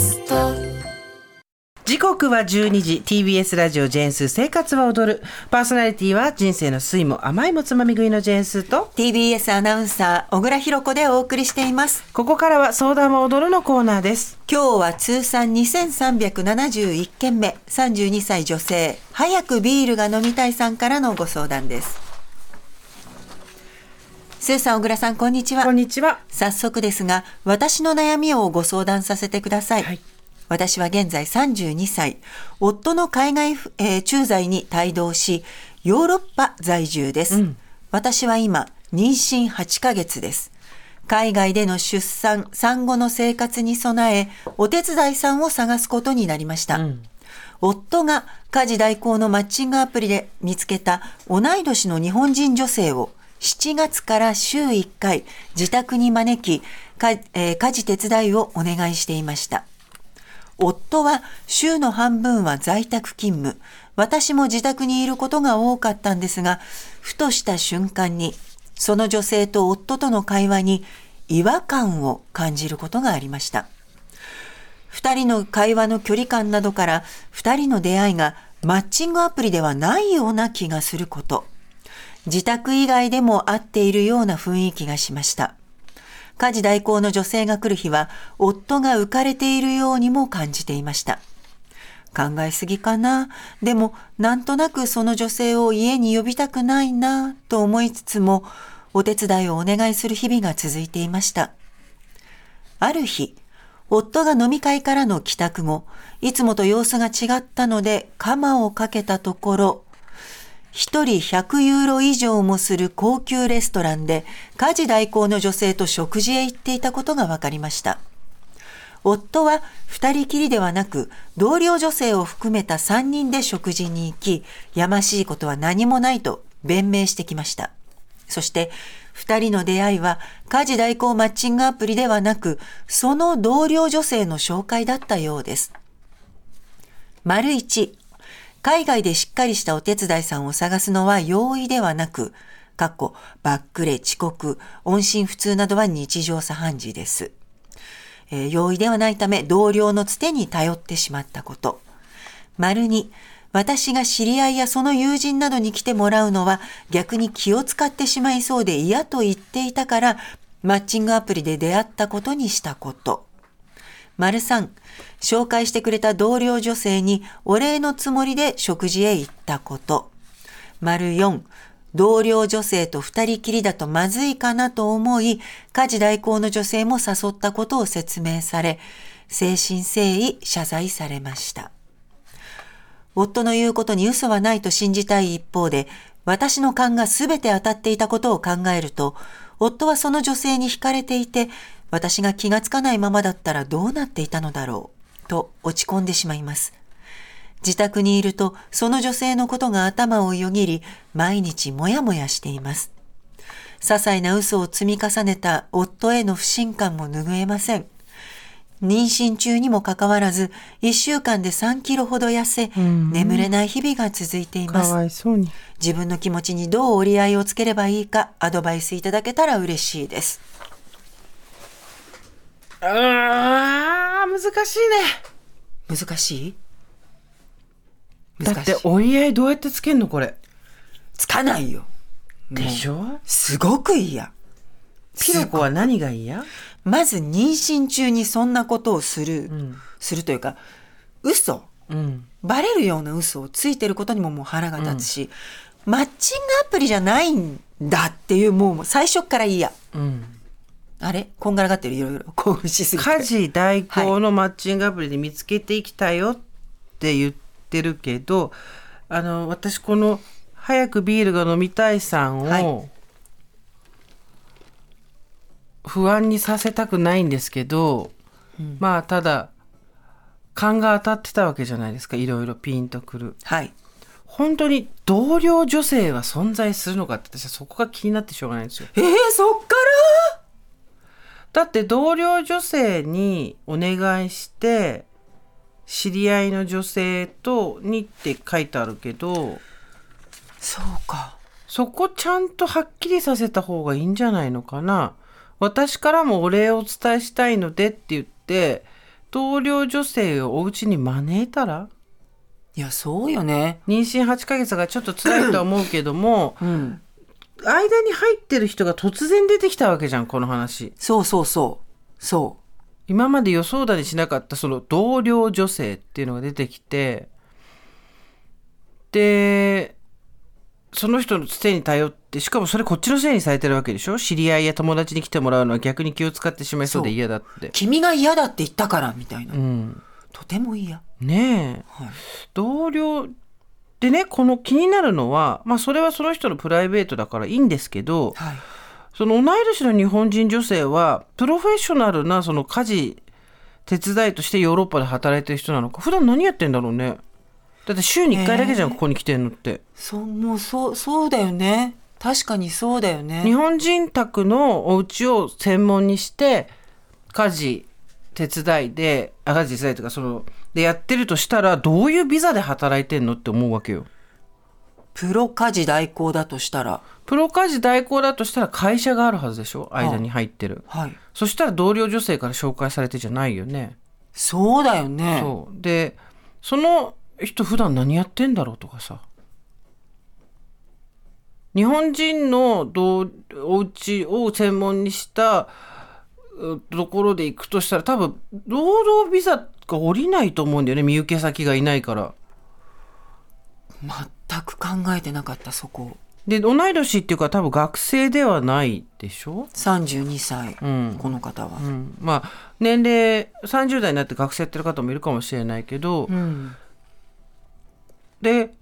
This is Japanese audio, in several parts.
スト。時刻は12時。TBS ラジオジェーンス生活は踊る。パーソナリティは人生の酸いも甘いもつまみ食いのジェーンスと。TBS アナウンサー小倉弘子でお送りしています。ここからは相談は踊るのコーナーです。今日は通算2371件目。32歳女性。早くビールが飲みたいさんからのご相談ですスーさん小倉さんこんにちは。こんにちは。早速ですが私の悩みをご相談させてください、はい。私は現在32歳夫の海外、えー駐在に帯同しヨーロッパ在住です、私は今妊娠8ヶ月です。海外での出産産後の生活に備えお手伝いさんを探すことになりました、夫が家事代行のマッチングアプリで見つけた同い年の日本人女性を7月から週1回自宅に招き、かえー家事手伝いをお願いしていました。夫は週の半分は在宅勤務。私も自宅にいることが多かったんですが、ふとした瞬間に、その女性と夫との会話に違和感を感じることがありました。二人の会話の距離感などから、二人の出会いがマッチングアプリではないような気がすること。自宅以外でも会っているような雰囲気がしました。家事代行の女性が来る日は、夫が浮かれているようにも感じていました。考えすぎかな？でも、なんとなくその女性を家に呼びたくないな、と思いつつも、お手伝いをお願いする日々が続いていました。ある日、夫が飲み会からの帰宅後、いつもと様子が違ったので、鎌をかけたところ、一人100ユーロ以上もする高級レストランで家事代行の女性と食事へ行っていたことが分かりました。夫は二人きりではなく同僚女性を含めた3人で食事に行き、やましいことは何もないと弁明してきました。そして二人の出会いは家事代行マッチングアプリではなく、その同僚女性の紹介だったようです。丸一、海外でしっかりしたお手伝いさんを探すのは容易ではなく、かっこバックレ、遅刻、音信不通などは日常茶飯事です。えー容易ではないため同僚のつてに頼ってしまったこと。丸に、私が知り合いやその友人などに来てもらうのは逆に気を使ってしまいそうで嫌と言っていたから、マッチングアプリで出会ったことにしたこと。丸3、紹介してくれた同僚女性にお礼のつもりで食事へ行ったこと。丸4、同僚女性と二人きりだとまずいかなと思い、家事代行の女性も誘ったことを説明され、誠心誠意謝罪されました。夫の言うことに嘘はないと信じたい一方で、私の勘が全て当たっていたことを考えると、夫はその女性に惹かれていて、私が気がつかないままだったらどうなっていたのだろう、と落ち込んでしまいます。自宅にいると、その女性のことが頭をよぎり、毎日もやもやしています。些細な嘘を積み重ねた夫への不信感も拭えません。妊娠中にもかかわらず、1週間で3キロほど痩せ、眠れない日々が続いていかます。自分の気持ちにどう折り合いをつければいいか、アドバイスいただけたら嬉しいです。あー難しいね。難しい？だって難しい。お見合いどうやってつけんのこれ？つかないよ。でしょ？すごく嫌。ピロコは何が嫌まず妊娠中にそんなことをする、するというか、嘘。うん。バレるような嘘をついてることにももう腹が立つし、マッチングアプリじゃないんだっていうもう最初っから嫌。うんあれ？こんがらがってる？いろいろ。興奮しすぎて。家事代行のマッチングアプリで見つけていきたよって言ってるけどあの私この「早くビールが飲みたい」さんはい。を不安にさせたくないんですけど、まあただ勘が当たってたわけじゃないですか。いろいろ。ピンとくる。はい。本当に同僚女性は存在するのかって私はそこが気になってしょうがないんですよ。えー、そっかだって同僚女性にお願いして知り合いの女性とにって書いてあるけどらそうか。そこちゃんとはっきりさせた方がいいんじゃないのかな。私からもお礼をお伝えしたいのでって言って同僚女性をお家に招いたら？いやそうよね。妊娠8ヶ月がちょっと辛いとは思うけどもうん間に入ってる人が突然出てきたわけじゃんこの話。そうそうそう。そ今まで予想だにしなかったその同僚女性っていうのが出てきてでその人のせいに頼ってしかもそれこっちのせいにされてるわけでしょ？知り合いや友達に来てもらうのは逆に気を使ってしまいそうで嫌だって。う君が嫌だって言ったからみたいな、うん。とても嫌。ねえ。はい。同僚でねこの気になるのはまあそれはその人のプライベートだからいいんですけどはい。その同い年の日本人女性はプロフェッショナルなその家事手伝いとしてヨーロッパで働いてる人なのか普段何やってんだろうね。だって週に1回だけじゃん、えー。ここに来てんのって。そうもうそうそうだよね。確かにそうだよね。日本人宅のお家を専門にして家事手伝いであ家事手伝いとかそのでやってるとしたらどういうビザで働いてんのって思うわけよ。プロ家事代行だとしたら。プロ家事代行だとしたら会社があるはずでしょ？間に入ってる。はい。そしたら同僚女性から紹介されてじゃないよね。そうだよね。そう。でその人普段何やってんだろうとかさ。日本人の同お家を専門にしたうところで行くとしたら多分労働ビザが下りないと思うんだよね。見受け先がいないから。全く考えてなかったそこ。で同い年っていうか多分学生ではないでしょ、32歳、うん。この方は。うん、まあ年齢30代になって学生やってる方もいるかもしれないけど、うん。で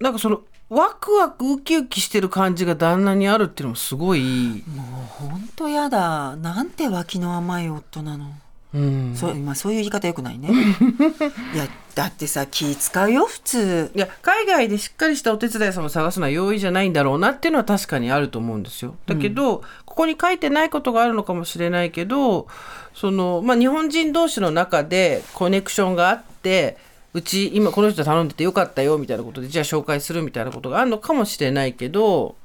なんかそのワクワクウキウキしてる感じが旦那にあるっていうのもすごい、もうほんとやだ。なんて脇の甘い夫なの、うん、そう今そういう言い方よくないね。いやだってさ気使うよ普通。いや海外でしっかりしたお手伝いさんを探すのは容易じゃないんだろうなっていうのは確かにあると思うんですよ。だけど、ここに書いてないことがあるのかもしれないけどその、まあ、日本人同士の中でコネクションがあってうち今この人頼んでてよかったよみたいなことでじゃあ紹介するみたいなことがあるのかもしれないけど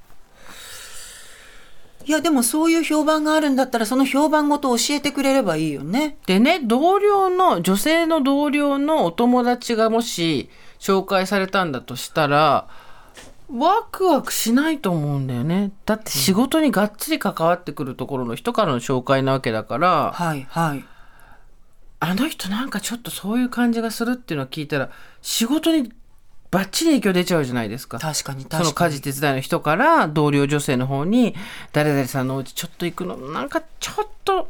いやでもそういう評判があるんだったらその評判ごと教えてくれればいいよね。でね同僚の女性の同僚のお友達がもし紹介されたんだとしたらワクワクしないと思うんだよね。だって仕事にがっつり関わってくるところの人からの紹介なわけだから。はいはい。あの人なんかちょっとそういう感じがするっていうのを聞いたら仕事にバッチリ影響出ちゃうじゃないですか。確かにその確かに家事手伝いの人から同僚女性の方に誰々さんのお家ちょっと行くのなんかちょっと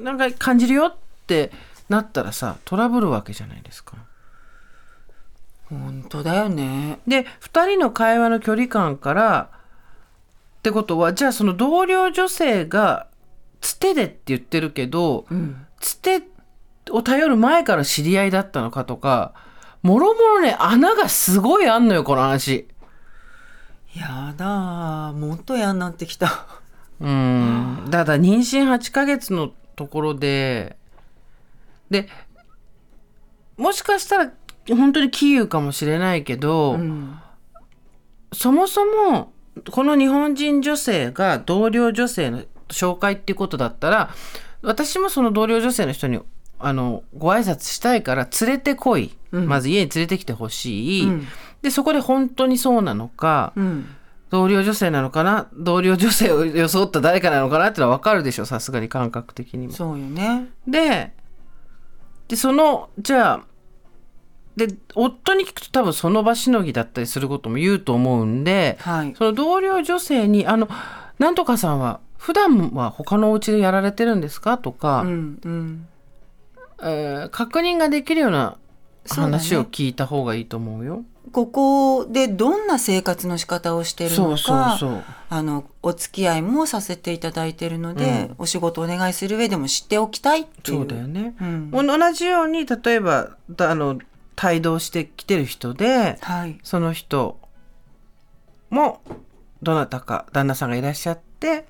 なんか感じるよってなったらさトラブるわけじゃないですか。本当だよねで2人の会話の距離感からってことはじゃあその同僚女性がつてでって言ってるけど、うんつてを頼る前から知り合いだったのかとかもろもろね穴がすごいあんのよこの話。やだもっと嫌になってきた。うん。だから妊娠8ヶ月のところででもしかしたら本当にキーウかもしれないけど、うん。そもそもこの日本人女性が同僚女性の紹介っていうことだったら私もその同僚女性の人にあのご挨拶したいから連れてこい、うん。まず家に連れてきてほしい、うん。でそこで本当にそうなのか、うん。同僚女性なのかな？同僚女性を装った誰かなのかなってのは分かるでしょさすがに感覚的にも。そうよね。ででそのじゃあで夫に聞くと多分その場しのぎだったりすることも言うと思うんではい。その同僚女性に「あのなんとかさんは普段は他のお家でやられてるんですか?」とか、うんうんえー確認ができるような話を聞いた方がいいと思うよ。ここでどんな生活の仕方をしてるのかそうそうそう。あのお付き合いもさせていただいてるので、お仕事お願いする上でも知っておきたいっていう。そうだよね。うん。同じように例えばだあの帯同してきてる人ではい。その人もどなたか旦那さんがいらっしゃって、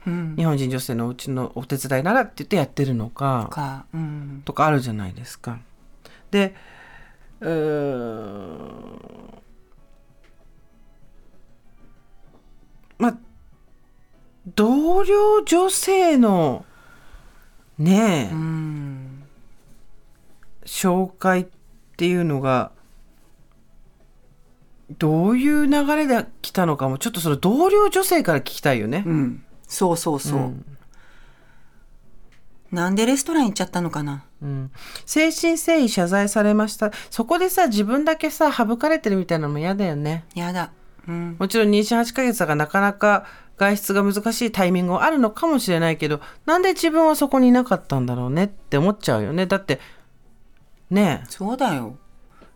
うん日本人女性のお家のお手伝いならって言ってやってるのかとかあるじゃないですか。でうーんまあ同僚女性のねえ、うん紹介っていうのがどういう流れで来たのかもちょっとその同僚女性から聞きたいよね。うんそうそうそう、うん。なんでレストラン行っちゃったのかな？うん、誠心誠意謝罪されました。そこでさ自分だけさ省かれてるみたいなのも嫌だよね。やだ。うん。もちろん妊娠8ヶ月だからなかなか外出が難しいタイミングはあるのかもしれないけどなんで自分はそこにいなかったんだろうねって思っちゃうよね。だってねえ。そうだよ。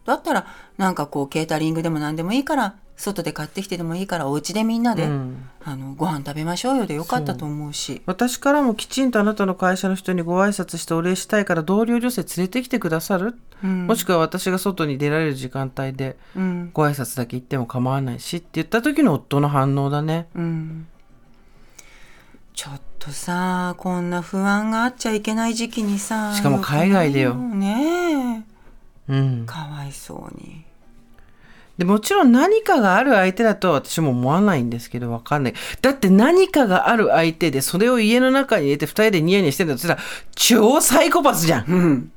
だったらなんかこうケータリングでも何でもいいから外で買ってきてでもいいからお家でみんなで、うん。あのご飯食べましょうよでよかったと思うし。私からもきちんとあなたの会社の人にご挨拶してお礼したいから同僚女性連れてきてくださる、うん。もしくは私が外に出られる時間帯でうん。ご挨拶だけ行っても構わないしって言った時の夫の反応だね。うん。ちょっとさこんな不安があっちゃいけない時期にさしかも海外でよ。ねえ。うん。かわいそうにでもちろん何かがある相手だとは私も思わないんですけどわかんない。だって何かがある相手でそれを家の中に入れて二人でニヤニヤしてんだとしたら超サイコパスじゃん。うん。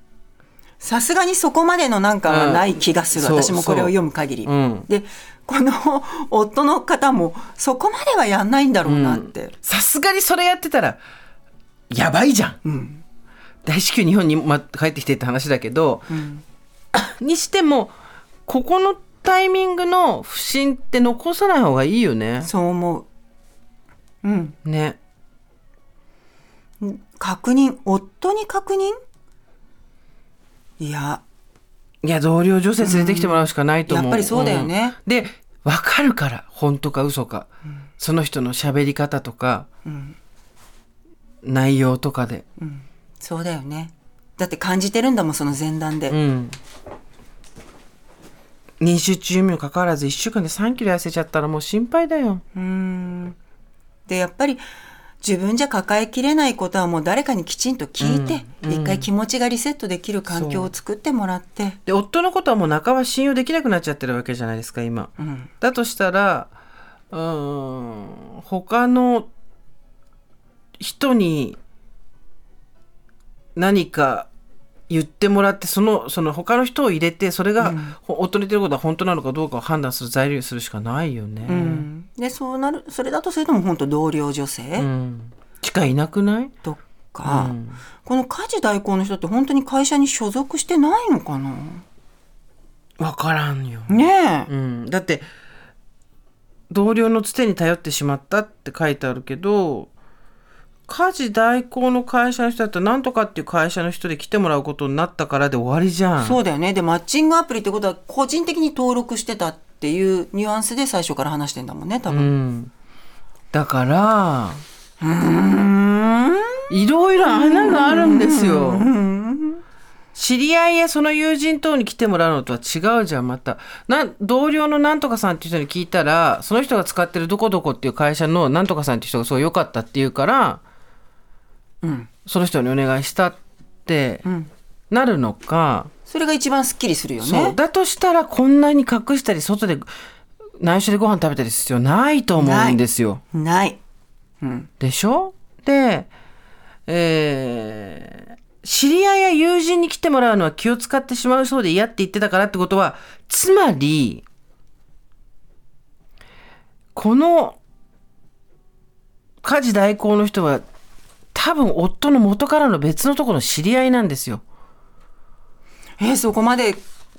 さすがにそこまでのなんかはない気がする、うん。私もこれを読む限り、うん。でこの夫の方もそこまではやんないんだろうなって、さすがにそれやってたらやばいじゃん。うん。大至急日本に、ま、帰ってきてって話だけど、うん。にしてもここのタイミングの不審って残さない方がいいよね。そう思う。うん。ね。確認。夫に確認？いや。いや同僚女性連れてきてもらうしかないと思う、やっぱりそうだよね。うん。で分かるから。本当か嘘か、その人の喋り方とか、ん。内容とかで。そうだよね。だって感じてるんだもんその前段で、うん妊娠中にもかかわらず1週間で3キロ痩せちゃったらもう心配だよ。うーん。でやっぱり自分じゃ抱えきれないことはもう誰かにきちんと聞いて、一回気持ちがリセットできる環境を作ってもらって。で夫のことはもう半ば信用できなくなっちゃってるわけじゃないですか今、ん。だとしたらうーん他の人に何か言ってもらってそのその他の人を入れてそれが、ほ夫の言ってることは本当なのかどうかを判断する材料にするしかないよね、うん。でそうなるそれだとするともう本当同僚女性？うん。しかいなくない？とか、うん。この家事代行の人って本当に会社に所属してないのかな？分からんよ、ねえ、うん、だって同僚のつてに頼ってしまったって書いてあるけど家事代行の会社の人だったらなんとかっていう会社の人で来てもらうことになったからで終わりじゃん。そうだよねでマッチングアプリってことは個人的に登録してたっていうニュアンスで最初から話してんだもんね多う分。ん、だからうーんいろいろ穴があるんですよ。知り合いやその友人等に来てもらうのとは違うじゃんまたなん同僚のなんとかさんっていう人に聞いたらその人が使ってるどこどこっていう会社のなんとかさんっていう人がすごい良かったっていうからうんその人にお願いしたってんなるのか、それが一番スッキリするよそうね。だとしたらこんなに隠したり外で内緒でご飯食べたりする必要ないと思うんですよ。ない。うん。でしょ？で、えー知り合いや友人に来てもらうのは気を使ってしまうそうで嫌って言ってたからってことはつまりこの家事代行の人は多分夫の元からの別のところの知り合いなんですよ。えーそこまで、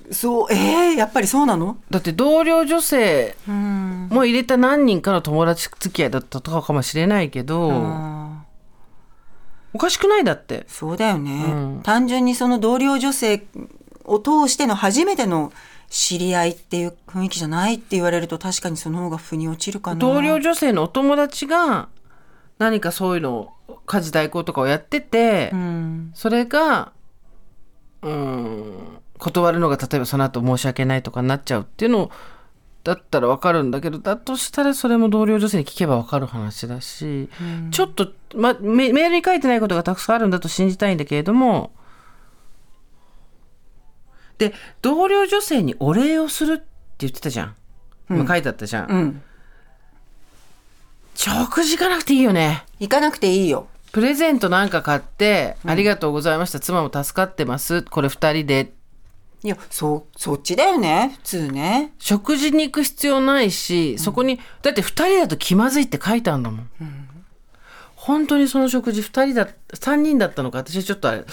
そう、えーやっぱりそうなの？だって同僚女性うん。も入れた何人かの友達付き合いだったとかかもしれないけど、おかしくないだって。そうだよね、うん単純にその同僚女性を通しての初めての知り合いっていう雰囲気じゃないって言われると確かにその方が腑に落ちるかな。同僚女性のお友達が何かそういうのを家事代行とかをやってて、うん。それがうん断るのが例えばその後申し訳ないとかになっちゃうっていうのだったらわかるんだけどだとしたらそれも同僚女性に聞けばわかる話だし、ちょっと、ま、メメールに書いてないことがたくさんあるんだと信じたいんだけれどもで同僚女性にお礼をするって言ってたじゃん、今書いてあったじゃん、うん。食事行かなくていいよね。行かなくていいよ。プレゼントなんか買って、ありがとうございました。妻も助かってます。これ2人で。いやそうそっちだよね。普通ね。食事に行く必要ないし、そこにだって2人だと気まずいって書いてあるんだもん、本当にその食事2人だ3人だったのか。私はちょっとあれ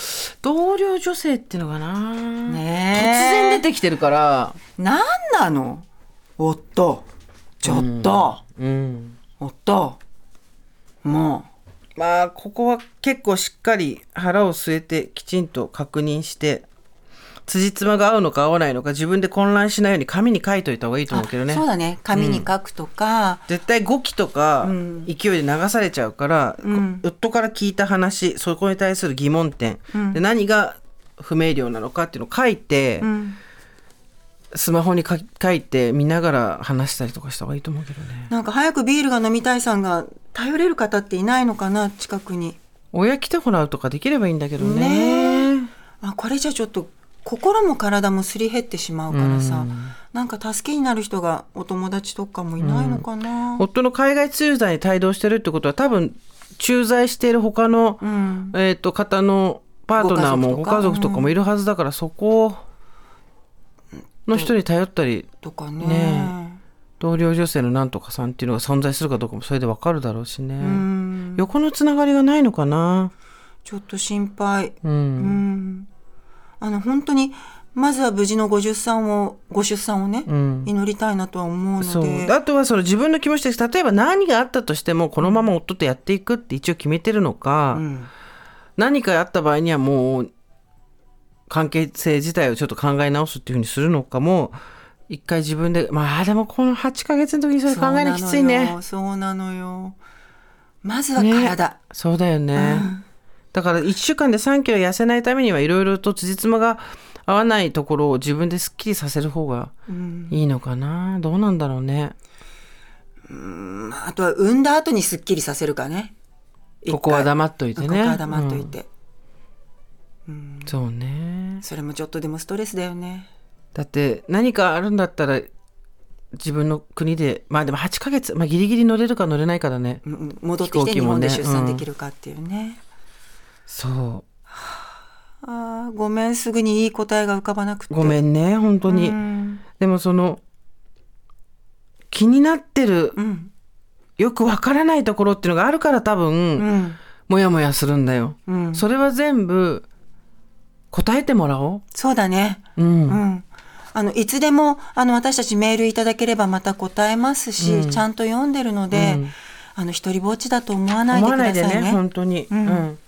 同僚女性っていうのかな、ね突然出てきてるから。なんなの？夫。ちょっと、うん夫もまあここは結構しっかり腹を据えてきちんと確認して辻褄が合うのか合わないのか自分で混乱しないように紙に書いといた方がいいとう思うけどね。そうだね。紙に書くとか、絶対語気とか勢いで流されちゃうから、夫から聞いた話そこに対する疑問点、で何が不明瞭なのかっていうのを書いて、んスマホに書書いて見ながら話したりとかした方がいいと思うけどね。なんか早くビールが飲みたいさんが頼れる方っていないのかな近くに。親来てもらうとかできればいいんだけどね。ね。あこれじゃちょっと心も体もすり減ってしまうからさ、なんか助けになる人がお友達とかもいないのかな、夫の海外駐在に帯同してるってことは多分駐在している他の、ん。えー、と方のパートナーもごご家族とか。家族とかもいるはずだから、そこの人に頼ったりとかね。ね同僚女性のなんとかさんっていうのが存在するかどうかもそれでわかるだろうしね、うん。横のつながりがないのかな。ちょっと心配。うん、うん。あの本当にまずは無事のご出産をご出産をね、うん。祈りたいなとは思うのそう。であとはその自分の気持ちです例えば何があったとしてもこのまま夫とやっていくって一応決めてるのか、うん。何かあった場合にはもう関係性自体をちょっと考え直すっていうふうにするのかも。一回自分でまあでもこの8ヶ月の時にそれ考えるのきついね。そうなのよ。まずは体、そうだよね、だから1週間で3キロ痩せないためにはいろいろと辻褄が合わないところを自分ですっきりさせる方がいいのかな、どうなんだろうね。まああとは産んだ後にすっきりさせるかね。ここは黙っといてね。ここは黙っといて、そうね。それもちょっとでもストレスだよね。だって何かあるんだったら自分の国でまあでも8ヶ月、まあ、ギリギリ乗れるか乗れないかだね、うんうん。戻ってきて日本で出産できるかっていうね、そあーごめんすぐにいい答えが浮かばなくて。うごめんね本当に、うん。でもその気になってる、うん。よくわからないところっていうのがあるから多分、うん。もやもやするんだよ、うん。それは全部答えてもらおう。そうだね。うん、うん。あのいつでもあの私たちメールいただければまた答えますし、ちゃんと読んでるので、あの一人ぼっちだと思わないでくださいね。ね本当に、うん